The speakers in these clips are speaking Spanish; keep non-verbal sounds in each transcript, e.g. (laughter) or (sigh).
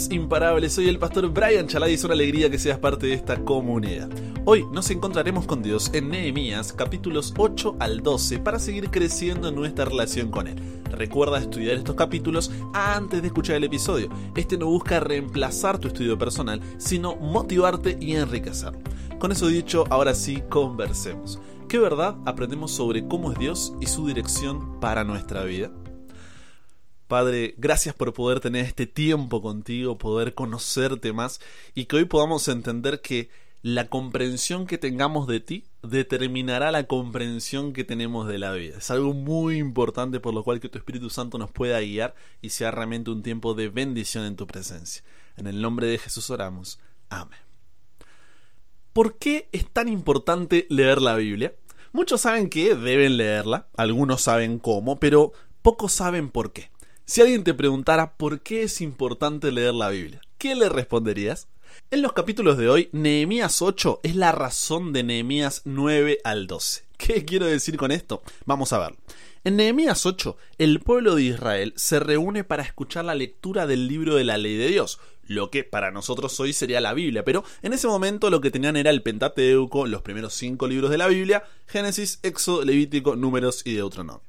días, imparables. Soy el pastor Brian Chalai y es una alegría que seas parte de esta comunidad. Hoy nos encontraremos con Dios en Nehemías capítulos 8 al 12 para seguir creciendo en nuestra relación con Él. Recuerda estudiar estos capítulos antes de escuchar el episodio. Este no busca reemplazar tu estudio personal, sino motivarte y enriquecer. Con eso dicho, ahora sí, conversemos. ¿Qué verdad aprendemos sobre cómo es Dios y su dirección para nuestra vida? Padre, gracias por poder tener este tiempo contigo, poder conocerte más y que hoy podamos entender que la comprensión que tengamos de ti determinará la comprensión que tenemos de la vida. Es algo muy importante por lo cual que tu Espíritu Santo nos pueda guiar y sea realmente un tiempo de bendición en tu presencia. En el nombre de Jesús oramos. Amén. ¿Por qué es tan importante leer la Biblia? Muchos saben que deben leerla, algunos saben cómo, pero pocos saben por qué. Si alguien te preguntara por qué es importante leer la Biblia, ¿qué le responderías? En los capítulos de hoy, Nehemías 8 es la razón de Nehemías 9 al 12. ¿Qué quiero decir con esto? Vamos a verlo. En Nehemías 8, el pueblo de Israel se reúne para escuchar la lectura del libro de la ley de Dios, lo que para nosotros hoy sería la Biblia, pero en ese momento lo que tenían era el Pentateuco, los primeros cinco libros de la Biblia, Génesis, Éxodo, Levítico, Números y Deuteronomio.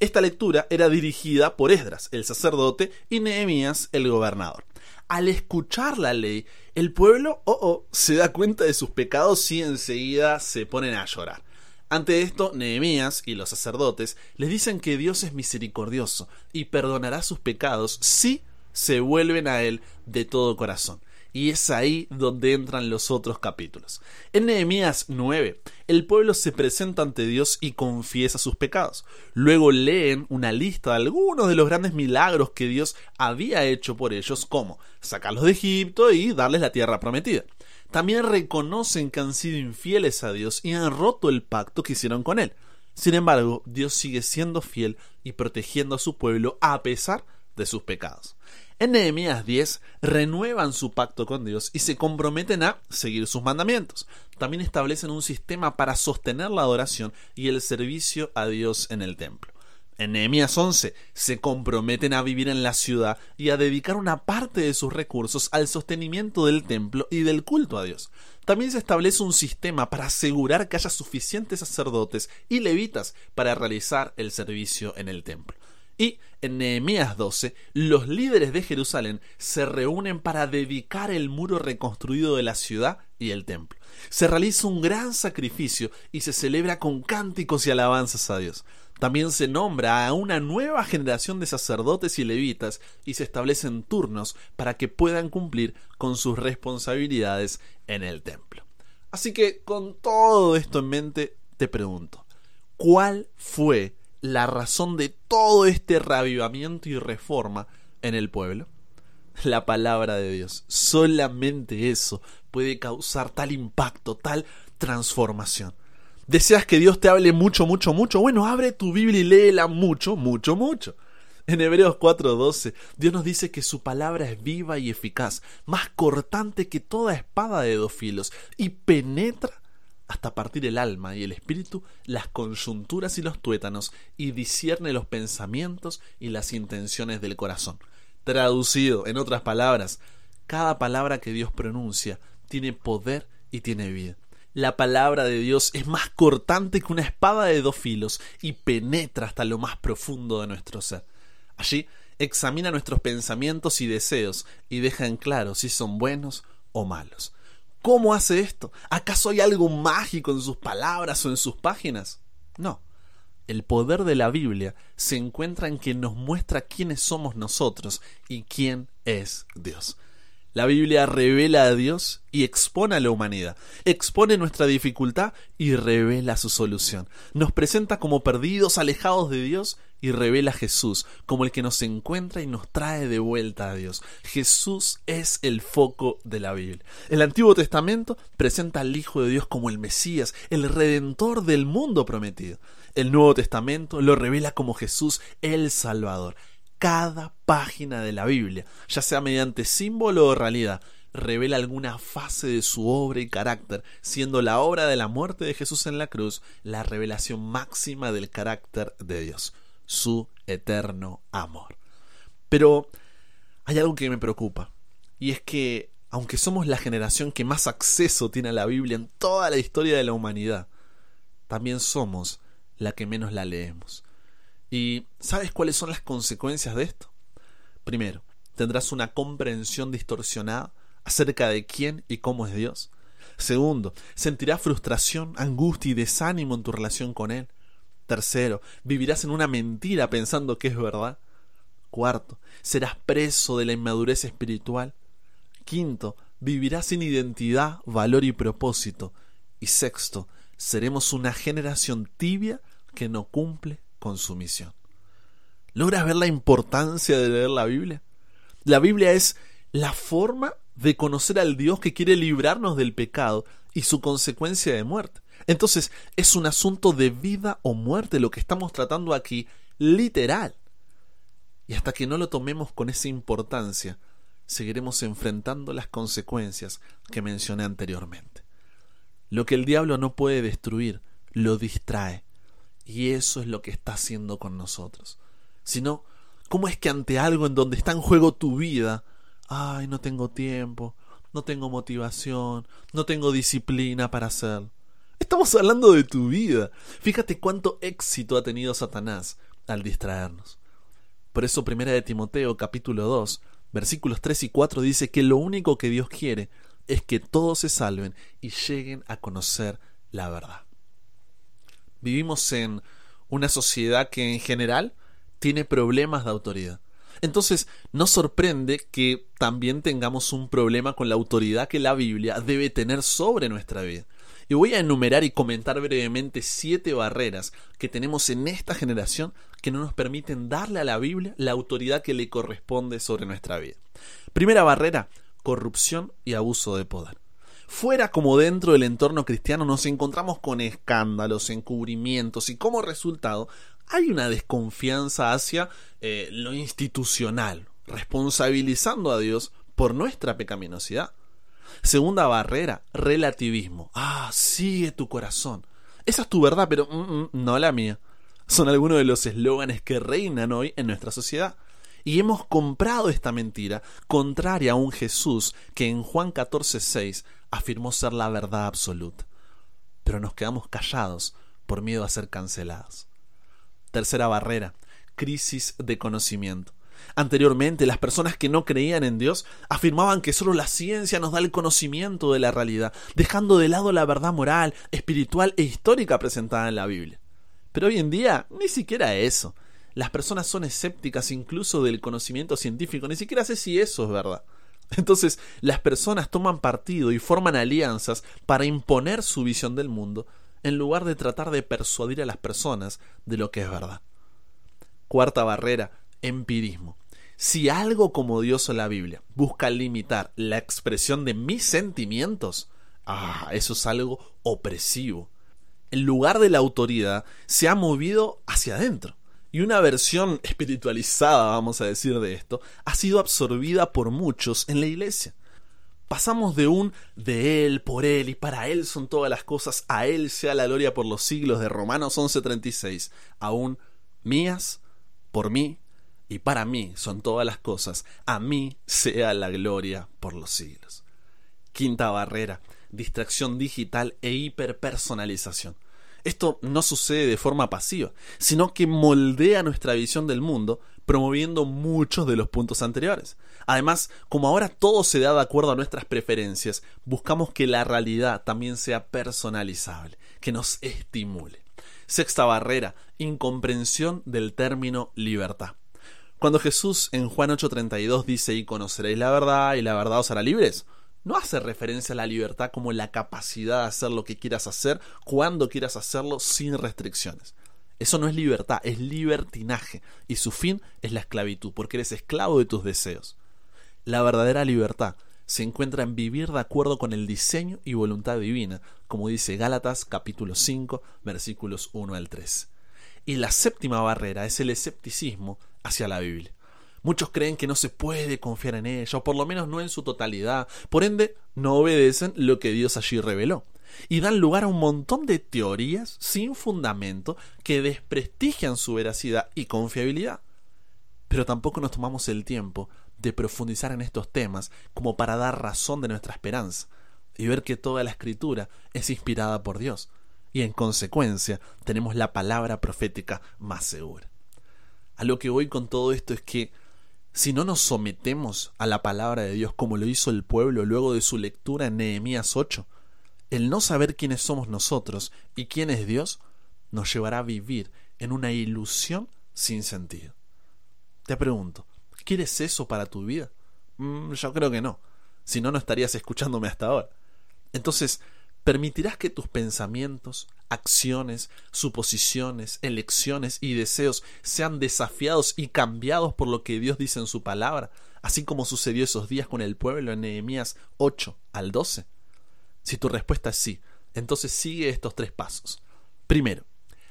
Esta lectura era dirigida por Esdras, el sacerdote, y Nehemías, el gobernador. Al escuchar la ley, el pueblo, oh, oh, se da cuenta de sus pecados y enseguida se ponen a llorar. Ante esto, Nehemías y los sacerdotes les dicen que Dios es misericordioso y perdonará sus pecados si se vuelven a Él de todo corazón y es ahí donde entran los otros capítulos. En Nehemías 9, el pueblo se presenta ante Dios y confiesa sus pecados. Luego leen una lista de algunos de los grandes milagros que Dios había hecho por ellos, como sacarlos de Egipto y darles la tierra prometida. También reconocen que han sido infieles a Dios y han roto el pacto que hicieron con Él. Sin embargo, Dios sigue siendo fiel y protegiendo a su pueblo a pesar de sus pecados. En Nehemías 10 renuevan su pacto con Dios y se comprometen a seguir sus mandamientos. También establecen un sistema para sostener la adoración y el servicio a Dios en el templo. En Nehemías 11 se comprometen a vivir en la ciudad y a dedicar una parte de sus recursos al sostenimiento del templo y del culto a Dios. También se establece un sistema para asegurar que haya suficientes sacerdotes y levitas para realizar el servicio en el templo. Y en Nehemías 12, los líderes de Jerusalén se reúnen para dedicar el muro reconstruido de la ciudad y el templo. Se realiza un gran sacrificio y se celebra con cánticos y alabanzas a Dios. También se nombra a una nueva generación de sacerdotes y levitas y se establecen turnos para que puedan cumplir con sus responsabilidades en el templo. Así que con todo esto en mente, te pregunto, ¿cuál fue la razón de todo este reavivamiento y reforma en el pueblo? La palabra de Dios. Solamente eso puede causar tal impacto, tal transformación. ¿Deseas que Dios te hable mucho, mucho, mucho? Bueno, abre tu Biblia y léela mucho, mucho, mucho. En Hebreos 4:12, Dios nos dice que su palabra es viva y eficaz, más cortante que toda espada de dos filos, y penetra hasta partir el alma y el espíritu, las conjunturas y los tuétanos, y discierne los pensamientos y las intenciones del corazón. Traducido, en otras palabras, cada palabra que Dios pronuncia tiene poder y tiene vida. La palabra de Dios es más cortante que una espada de dos filos y penetra hasta lo más profundo de nuestro ser. Allí examina nuestros pensamientos y deseos y deja en claro si son buenos o malos. ¿Cómo hace esto? ¿Acaso hay algo mágico en sus palabras o en sus páginas? No. El poder de la Biblia se encuentra en que nos muestra quiénes somos nosotros y quién es Dios. La Biblia revela a Dios y expone a la humanidad, expone nuestra dificultad y revela su solución. Nos presenta como perdidos, alejados de Dios y revela a Jesús como el que nos encuentra y nos trae de vuelta a Dios. Jesús es el foco de la Biblia. El Antiguo Testamento presenta al Hijo de Dios como el Mesías, el Redentor del mundo prometido. El Nuevo Testamento lo revela como Jesús el Salvador. Cada página de la Biblia, ya sea mediante símbolo o realidad, revela alguna fase de su obra y carácter, siendo la obra de la muerte de Jesús en la cruz la revelación máxima del carácter de Dios su eterno amor. Pero hay algo que me preocupa. Y es que, aunque somos la generación que más acceso tiene a la Biblia en toda la historia de la humanidad, también somos la que menos la leemos. ¿Y sabes cuáles son las consecuencias de esto? Primero, tendrás una comprensión distorsionada acerca de quién y cómo es Dios. Segundo, sentirás frustración, angustia y desánimo en tu relación con Él. Tercero, vivirás en una mentira pensando que es verdad. Cuarto, serás preso de la inmadurez espiritual. Quinto, vivirás sin identidad, valor y propósito. Y sexto, seremos una generación tibia que no cumple con su misión. ¿Logras ver la importancia de leer la Biblia? La Biblia es la forma de conocer al Dios que quiere librarnos del pecado y su consecuencia de muerte. Entonces, es un asunto de vida o muerte lo que estamos tratando aquí, literal. Y hasta que no lo tomemos con esa importancia, seguiremos enfrentando las consecuencias que mencioné anteriormente. Lo que el diablo no puede destruir, lo distrae. Y eso es lo que está haciendo con nosotros. Si no, ¿cómo es que ante algo en donde está en juego tu vida, ay, no tengo tiempo, no tengo motivación, no tengo disciplina para hacer? Estamos hablando de tu vida. Fíjate cuánto éxito ha tenido Satanás al distraernos. Por eso Primera de Timoteo capítulo 2, versículos 3 y 4 dice que lo único que Dios quiere es que todos se salven y lleguen a conocer la verdad. Vivimos en una sociedad que en general tiene problemas de autoridad. Entonces, no sorprende que también tengamos un problema con la autoridad que la Biblia debe tener sobre nuestra vida. Y voy a enumerar y comentar brevemente siete barreras que tenemos en esta generación que no nos permiten darle a la Biblia la autoridad que le corresponde sobre nuestra vida. Primera barrera, corrupción y abuso de poder. Fuera como dentro del entorno cristiano nos encontramos con escándalos, encubrimientos y como resultado hay una desconfianza hacia eh, lo institucional, responsabilizando a Dios por nuestra pecaminosidad. Segunda barrera, relativismo. Ah, sigue tu corazón. Esa es tu verdad, pero mm, mm, no la mía. Son algunos de los eslóganes que reinan hoy en nuestra sociedad. Y hemos comprado esta mentira, contraria a un Jesús que en Juan 14:6 afirmó ser la verdad absoluta. Pero nos quedamos callados por miedo a ser cancelados. Tercera barrera, crisis de conocimiento. Anteriormente, las personas que no creían en Dios afirmaban que solo la ciencia nos da el conocimiento de la realidad, dejando de lado la verdad moral, espiritual e histórica presentada en la Biblia. Pero hoy en día, ni siquiera eso. Las personas son escépticas incluso del conocimiento científico, ni siquiera sé si eso es verdad. Entonces, las personas toman partido y forman alianzas para imponer su visión del mundo, en lugar de tratar de persuadir a las personas de lo que es verdad. Cuarta barrera, empirismo. Si algo como Dios o la Biblia busca limitar la expresión de mis sentimientos, ah, eso es algo opresivo. El lugar de la autoridad se ha movido hacia adentro. Y una versión espiritualizada, vamos a decir, de esto, ha sido absorbida por muchos en la iglesia. Pasamos de un de Él, por Él y para Él son todas las cosas, a Él sea la gloria por los siglos de Romanos 11:36, a un mías, por mí y para mí son todas las cosas, a mí sea la gloria por los siglos. Quinta barrera, distracción digital e hiperpersonalización. Esto no sucede de forma pasiva, sino que moldea nuestra visión del mundo, promoviendo muchos de los puntos anteriores. Además, como ahora todo se da de acuerdo a nuestras preferencias, buscamos que la realidad también sea personalizable, que nos estimule. Sexta barrera, incomprensión del término libertad. Cuando Jesús en Juan 8:32 dice y conoceréis la verdad y la verdad os hará libres, no hace referencia a la libertad como la capacidad de hacer lo que quieras hacer cuando quieras hacerlo sin restricciones. Eso no es libertad, es libertinaje y su fin es la esclavitud, porque eres esclavo de tus deseos. La verdadera libertad se encuentra en vivir de acuerdo con el diseño y voluntad divina, como dice Gálatas capítulo 5 versículos 1 al 3. Y la séptima barrera es el escepticismo hacia la Biblia. Muchos creen que no se puede confiar en ella, o por lo menos no en su totalidad. Por ende, no obedecen lo que Dios allí reveló. Y dan lugar a un montón de teorías sin fundamento que desprestigian su veracidad y confiabilidad. Pero tampoco nos tomamos el tiempo de profundizar en estos temas como para dar razón de nuestra esperanza y ver que toda la escritura es inspirada por Dios y en consecuencia tenemos la palabra profética más segura. A lo que voy con todo esto es que si no nos sometemos a la palabra de Dios como lo hizo el pueblo luego de su lectura en Nehemías 8, el no saber quiénes somos nosotros y quién es Dios nos llevará a vivir en una ilusión sin sentido. Te pregunto, ¿quieres eso para tu vida? Mm, yo creo que no, si no, no estarías escuchándome hasta ahora. Entonces, ¿permitirás que tus pensamientos, acciones, suposiciones, elecciones y deseos sean desafiados y cambiados por lo que Dios dice en su palabra, así como sucedió esos días con el pueblo en Nehemías 8 al 12? Si tu respuesta es sí, entonces sigue estos tres pasos. Primero,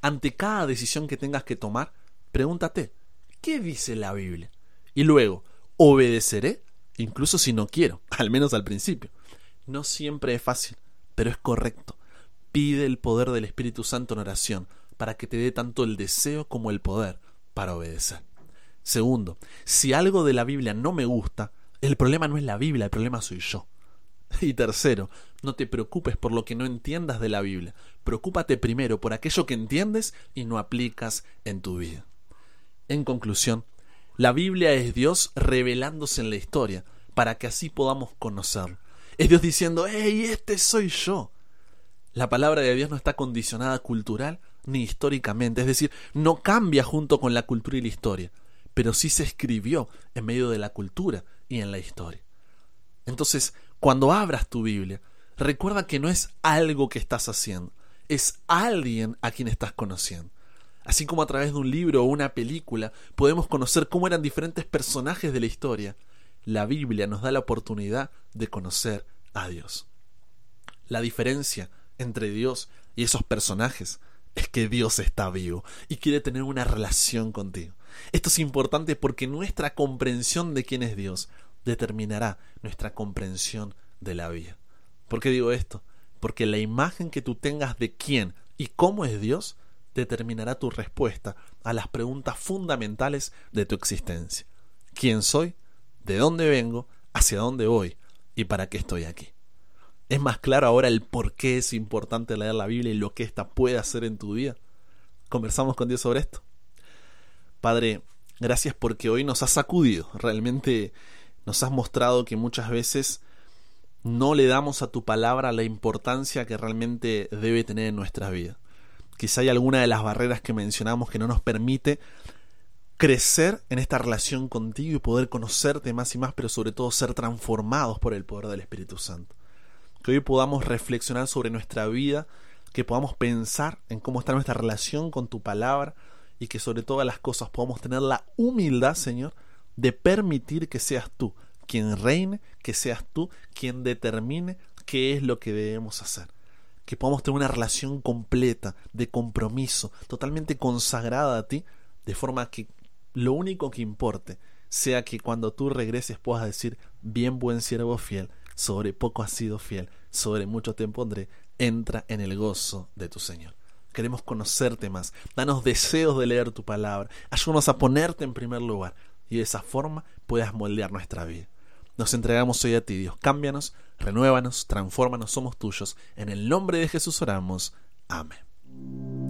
ante cada decisión que tengas que tomar, pregúntate, ¿qué dice la Biblia? Y luego, ¿obedeceré? Incluso si no quiero, (laughs) al menos al principio. No siempre es fácil, pero es correcto. Pide el poder del Espíritu Santo en oración para que te dé tanto el deseo como el poder para obedecer. Segundo, si algo de la Biblia no me gusta, el problema no es la Biblia, el problema soy yo. (laughs) Y tercero, no te preocupes por lo que no entiendas de la Biblia. Preocúpate primero por aquello que entiendes y no aplicas en tu vida. En conclusión, la Biblia es Dios revelándose en la historia para que así podamos conocerlo. Es Dios diciendo, ¡Hey, este soy yo! La palabra de Dios no está condicionada cultural ni históricamente, es decir, no cambia junto con la cultura y la historia, pero sí se escribió en medio de la cultura y en la historia. Entonces, cuando abras tu Biblia, recuerda que no es algo que estás haciendo, es alguien a quien estás conociendo. Así como a través de un libro o una película podemos conocer cómo eran diferentes personajes de la historia, la Biblia nos da la oportunidad de conocer a Dios. La diferencia entre Dios y esos personajes es que Dios está vivo y quiere tener una relación contigo. Esto es importante porque nuestra comprensión de quién es Dios determinará nuestra comprensión de la vida. ¿Por qué digo esto? Porque la imagen que tú tengas de quién y cómo es Dios determinará tu respuesta a las preguntas fundamentales de tu existencia. ¿Quién soy? ¿De dónde vengo? ¿Hacia dónde voy? ¿Y para qué estoy aquí? ¿Es más claro ahora el por qué es importante leer la Biblia y lo que ésta puede hacer en tu vida? ¿Conversamos con Dios sobre esto? Padre, gracias porque hoy nos has sacudido. Realmente nos has mostrado que muchas veces no le damos a tu palabra la importancia que realmente debe tener en nuestra vida. Quizá hay alguna de las barreras que mencionamos que no nos permite crecer en esta relación contigo y poder conocerte más y más, pero sobre todo ser transformados por el poder del Espíritu Santo. Que hoy podamos reflexionar sobre nuestra vida, que podamos pensar en cómo está nuestra relación con tu palabra y que sobre todas las cosas podamos tener la humildad, Señor, de permitir que seas tú quien reine, que seas tú quien determine qué es lo que debemos hacer. Que podamos tener una relación completa, de compromiso, totalmente consagrada a ti, de forma que lo único que importe sea que cuando tú regreses puedas decir, bien buen siervo fiel, sobre poco has sido fiel, sobre mucho te pondré, entra en el gozo de tu Señor. Queremos conocerte más, danos deseos de leer tu palabra, ayúdanos a ponerte en primer lugar, y de esa forma puedas moldear nuestra vida. Nos entregamos hoy a ti, Dios. Cámbianos, renuévanos, transfórmanos, somos tuyos. En el nombre de Jesús oramos. Amén.